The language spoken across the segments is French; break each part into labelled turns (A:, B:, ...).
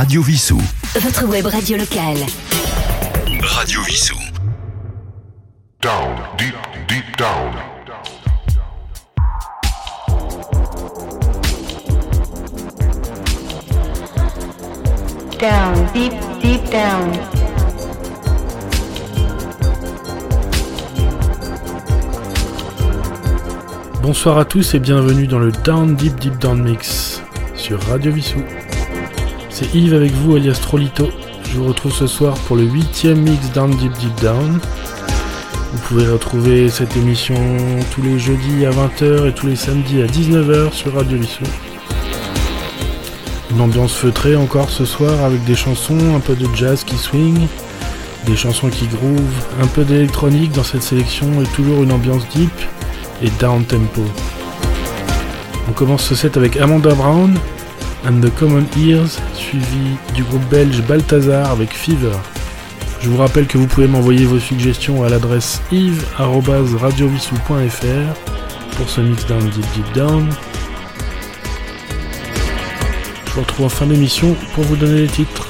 A: Radio Vissou.
B: Votre web radio locale.
A: Radio Vissou.
C: Down, deep, deep down.
D: Down, deep, deep down.
E: Bonsoir à tous et bienvenue dans le Down Deep Deep Down Mix sur Radio Vissou. C'est Yves avec vous alias Trolito. Je vous retrouve ce soir pour le huitième mix Down Deep Deep Down. Vous pouvez retrouver cette émission tous les jeudis à 20h et tous les samedis à 19h sur Radio Vissou. Une ambiance feutrée encore ce soir avec des chansons, un peu de jazz qui swing, des chansons qui groove, un peu d'électronique dans cette sélection et toujours une ambiance deep et down tempo. On commence ce set avec Amanda Brown and the Common Ears, suivi du groupe belge Balthazar avec Fever. Je vous rappelle que vous pouvez m'envoyer vos suggestions à l'adresse yves.radiovissou.fr pour ce mix down deep deep down. Je vous retrouve en fin d'émission pour vous donner les titres.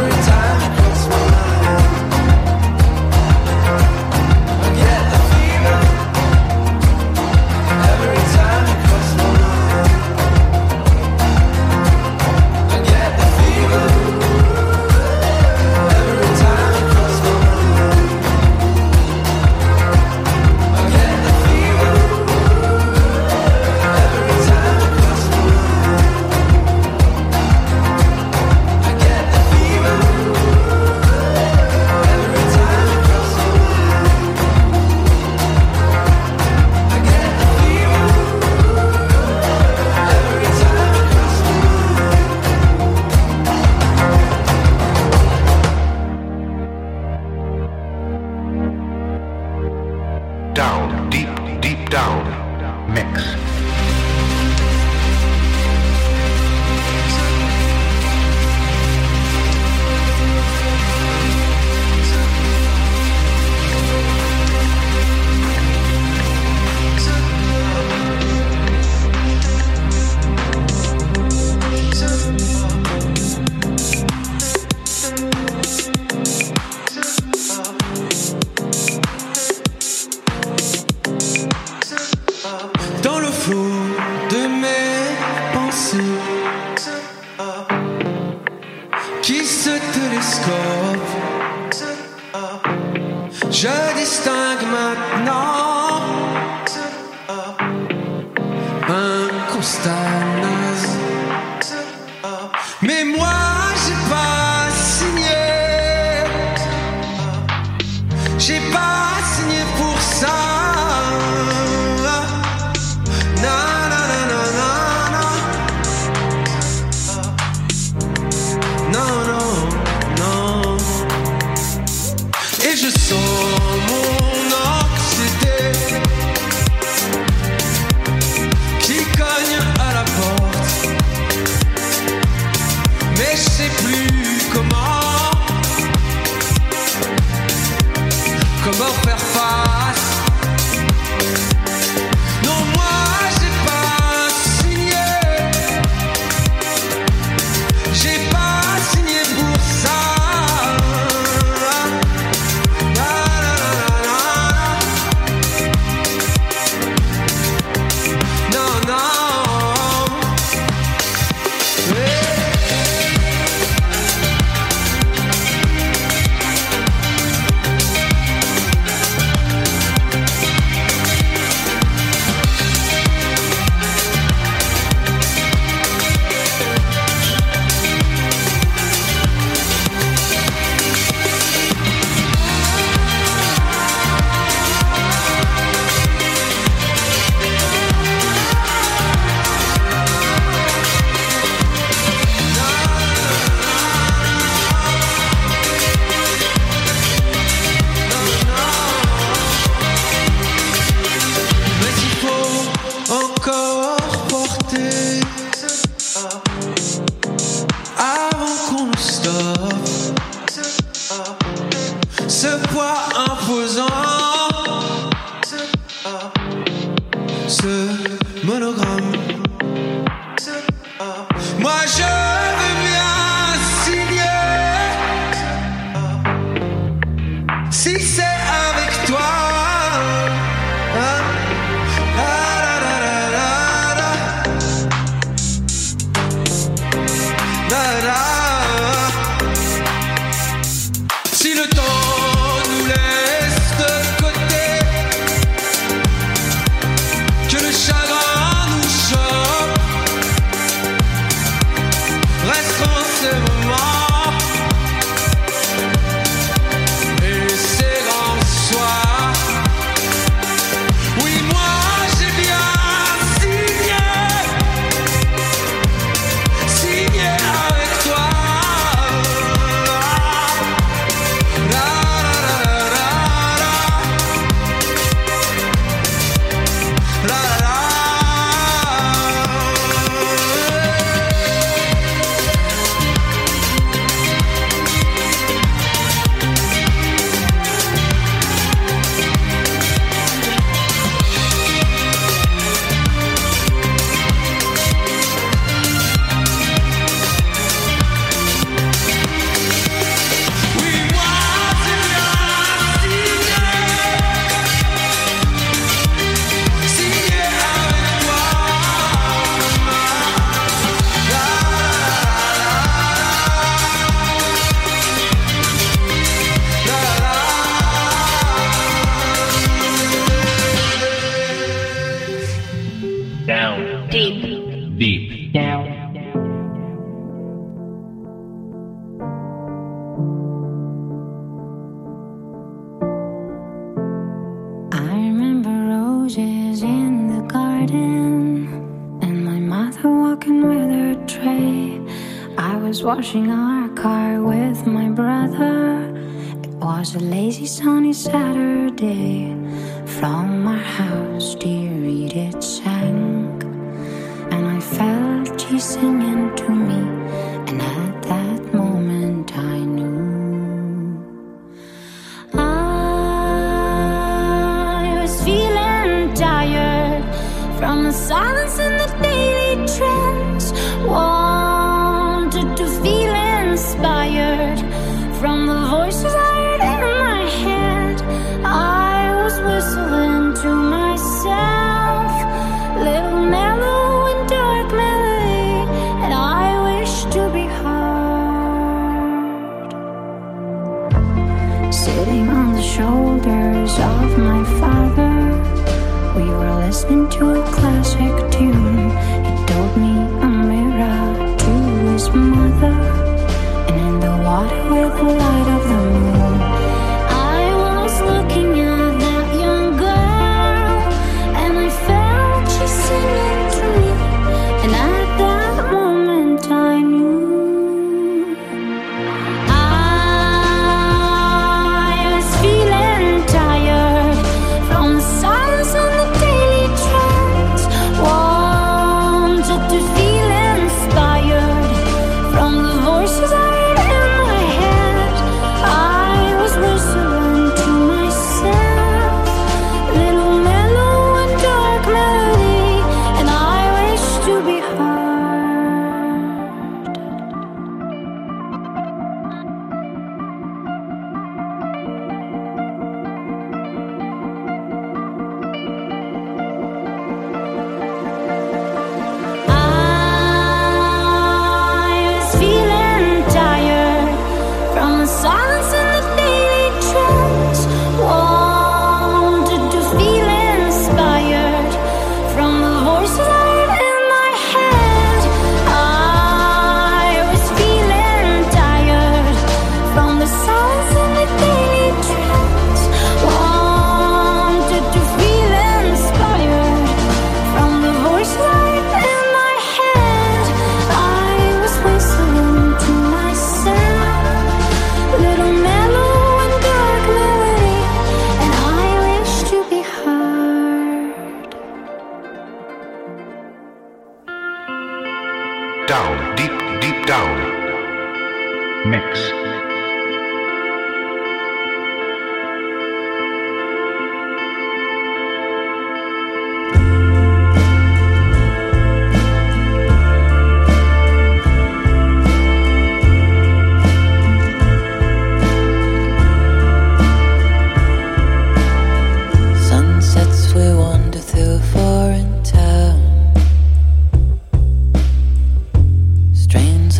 F: every time.
G: Dans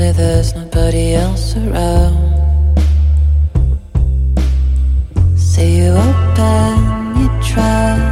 D: say there's nobody else around. Say you open your
H: trap.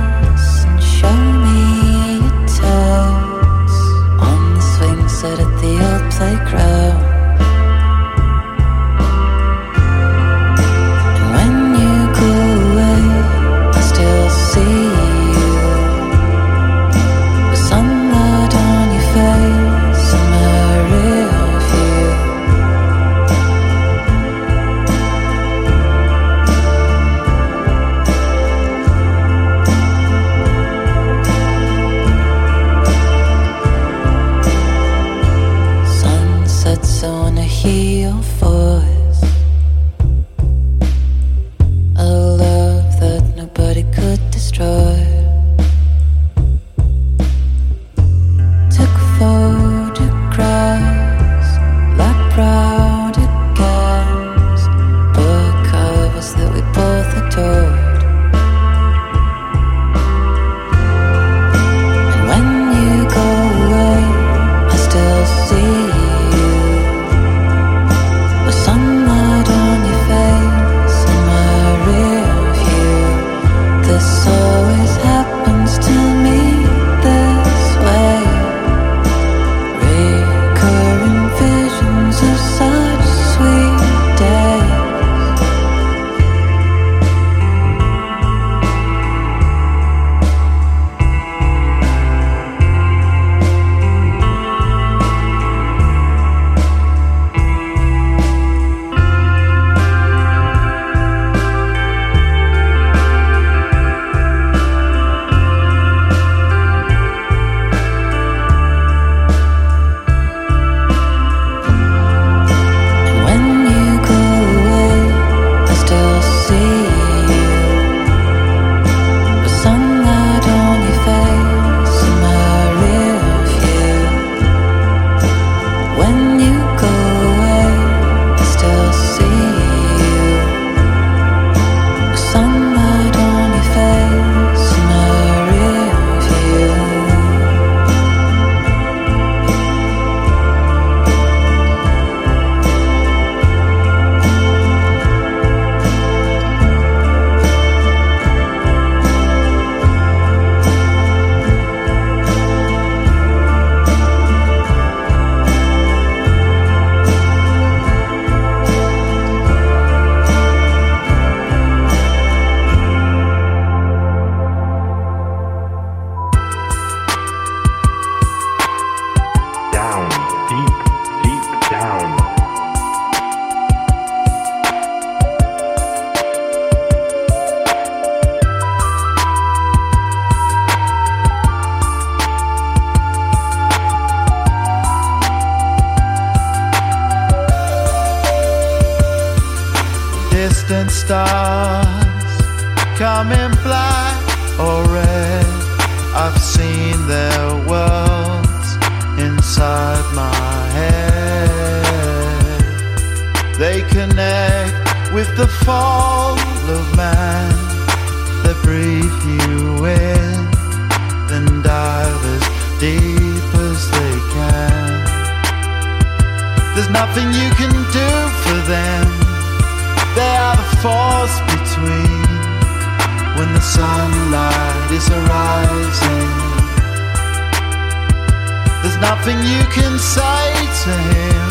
H: nothing you can say to him.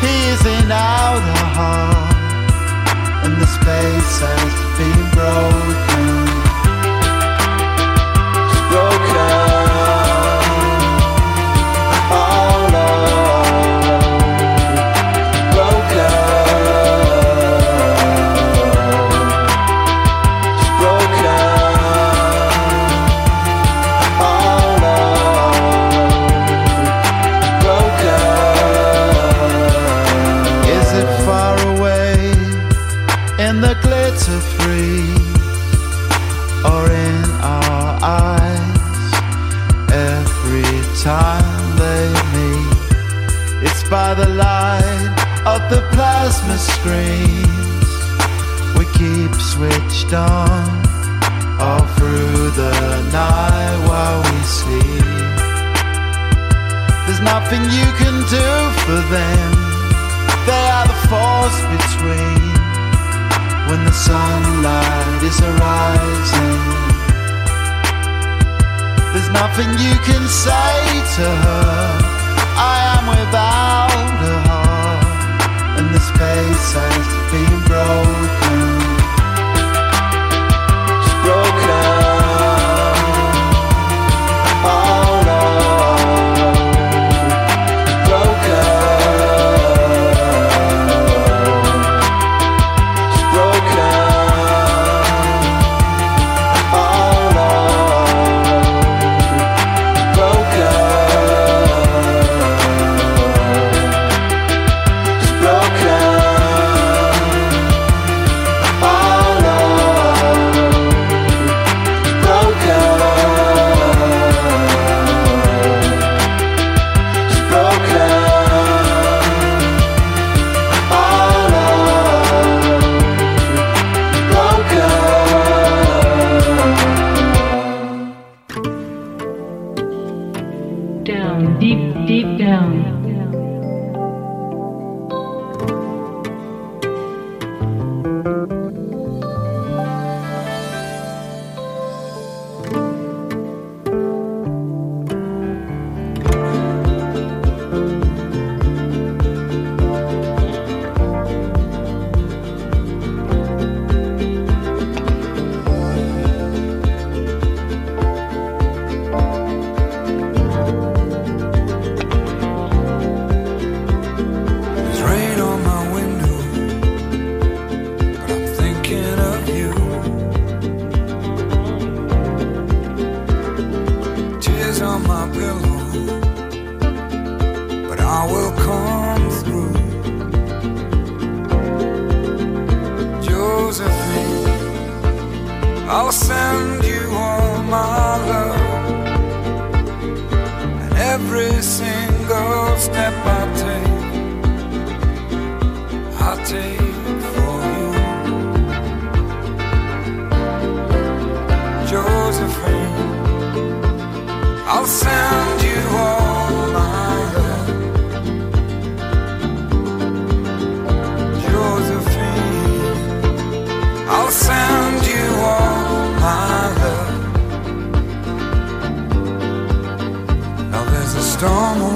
H: He is in outer heart, and the space has been broken. screens we keep switched on all through the night while we sleep. There's nothing you can do for them. They are the force between when the sunlight is arising. There's nothing you can say to her. I am without times to being broken.
I: Send you all my love. Now there's a storm.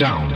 C: down.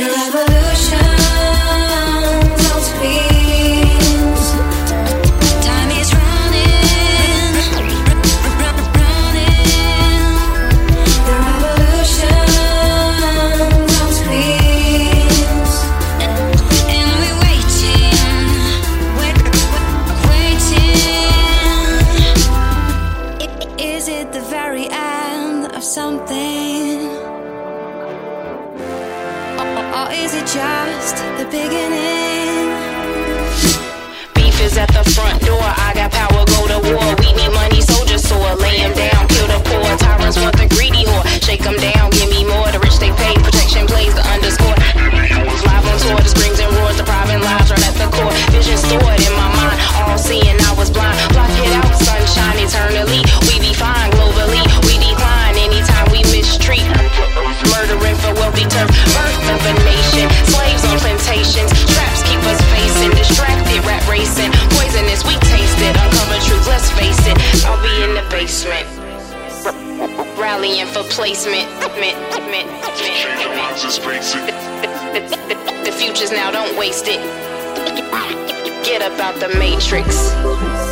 J: Revolution.
D: alien for placement. Mint, mint, mint, the future's now, don't waste it. Get up out the matrix.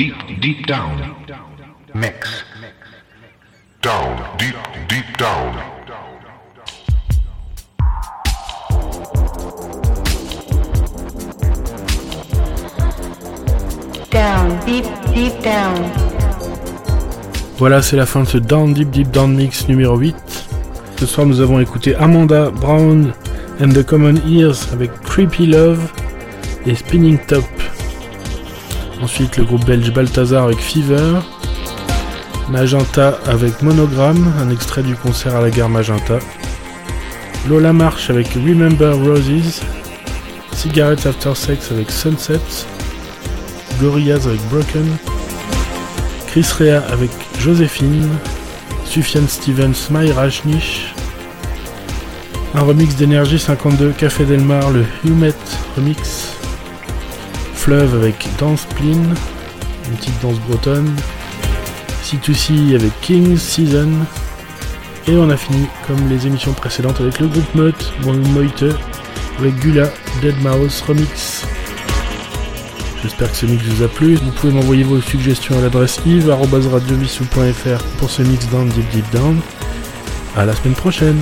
C: Deep, deep down.
K: Mix.
C: Down, deep, deep down.
L: deep, deep down.
M: Voilà, c'est la fin de ce Down Deep Deep Down Mix numéro 8. Ce soir, nous avons écouté Amanda Brown and the Common Ears avec Creepy Love et Spinning Top. Ensuite, le groupe belge Balthazar avec Fever. Magenta avec Monogram, un extrait du concert à la gare Magenta. Lola March avec Remember Roses. Cigarettes After Sex avec Sunset. Gorillaz avec Broken. Chris Rea avec Joséphine. Sufjan Stevens, My Rajnish. Un remix d'énergie 52, Café Delmar, le Humet remix. Fleuve avec Dance Plin, une petite danse bretonne. C2C avec King's Season. Et on a fini, comme les émissions précédentes, avec le groupe Meute, Moite, avec Gula, Dead Mouse Remix. J'espère que ce mix vous a plu. Vous pouvez m'envoyer vos suggestions à l'adresse yves.radiovissou.fr pour ce mix down deep deep down. À la semaine prochaine.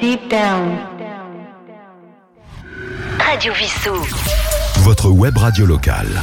L: Deep down.
B: Radio Vissou.
N: Votre web radio locale.